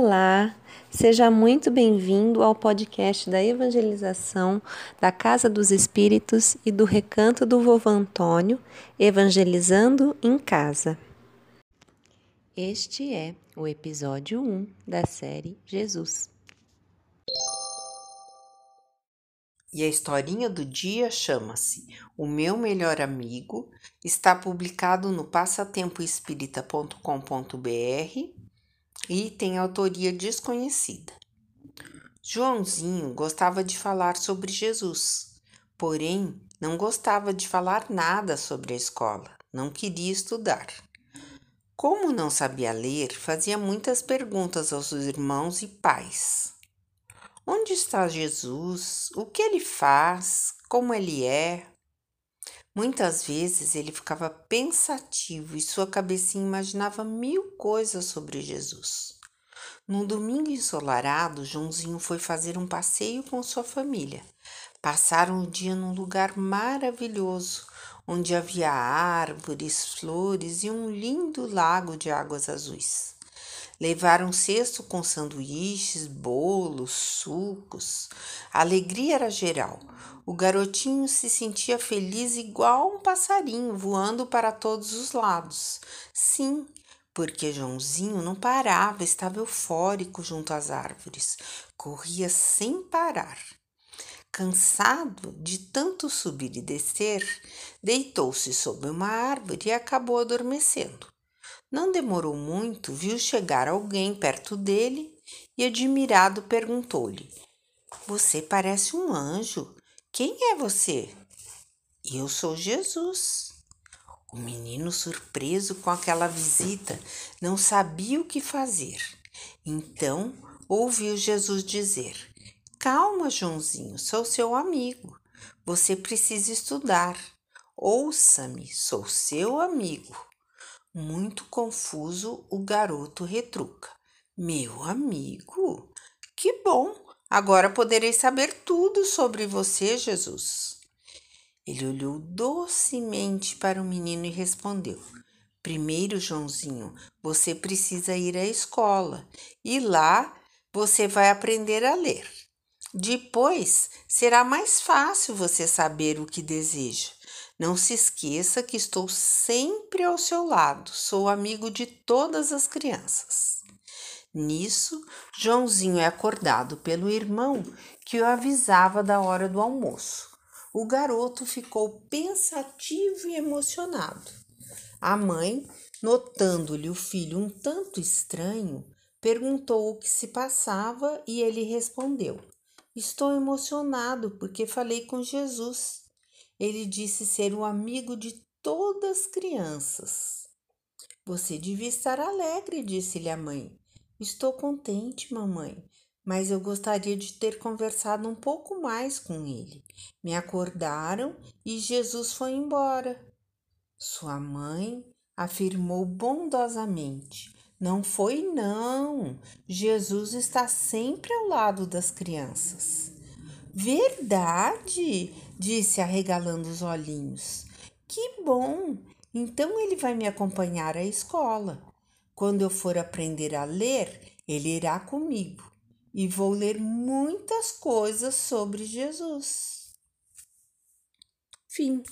Olá, seja muito bem-vindo ao podcast da evangelização da Casa dos Espíritos e do Recanto do Vovô Antônio, Evangelizando em Casa. Este é o episódio 1 da série Jesus. E a historinha do dia chama-se O Meu Melhor Amigo, está publicado no passatempoespírita.com.br e tem autoria desconhecida. Joãozinho gostava de falar sobre Jesus, porém não gostava de falar nada sobre a escola, não queria estudar. Como não sabia ler, fazia muitas perguntas aos irmãos e pais. Onde está Jesus? O que ele faz? Como ele é? Muitas vezes ele ficava pensativo e sua cabecinha imaginava mil coisas sobre Jesus. Num domingo ensolarado, Joãozinho foi fazer um passeio com sua família. Passaram o dia num lugar maravilhoso, onde havia árvores, flores e um lindo lago de águas azuis. Levaram um cesto com sanduíches, bolos, sucos. A alegria era geral. O garotinho se sentia feliz igual um passarinho voando para todos os lados. Sim, porque Joãozinho não parava, estava eufórico junto às árvores, corria sem parar. Cansado de tanto subir e descer, deitou-se sob uma árvore e acabou adormecendo. Não demorou muito, viu chegar alguém perto dele e, admirado, perguntou-lhe: Você parece um anjo. Quem é você? Eu sou Jesus. O menino, surpreso com aquela visita, não sabia o que fazer. Então ouviu Jesus dizer: Calma, Joãozinho, sou seu amigo. Você precisa estudar. Ouça-me, sou seu amigo. Muito confuso, o garoto retruca: Meu amigo? Que bom! Agora poderei saber tudo sobre você, Jesus. Ele olhou docemente para o menino e respondeu: Primeiro, Joãozinho, você precisa ir à escola e lá você vai aprender a ler. Depois será mais fácil você saber o que deseja. Não se esqueça que estou sempre ao seu lado, sou amigo de todas as crianças. Nisso, Joãozinho é acordado pelo irmão que o avisava da hora do almoço. O garoto ficou pensativo e emocionado. A mãe, notando-lhe o filho um tanto estranho, perguntou o que se passava e ele respondeu: Estou emocionado porque falei com Jesus. Ele disse ser o amigo de todas as crianças. Você devia estar alegre, disse-lhe a mãe. Estou contente, mamãe, mas eu gostaria de ter conversado um pouco mais com ele. Me acordaram e Jesus foi embora. Sua mãe afirmou bondosamente: Não foi, não. Jesus está sempre ao lado das crianças. Verdade, disse arregalando os olhinhos. Que bom! Então ele vai me acompanhar à escola. Quando eu for aprender a ler, ele irá comigo e vou ler muitas coisas sobre Jesus. Fim.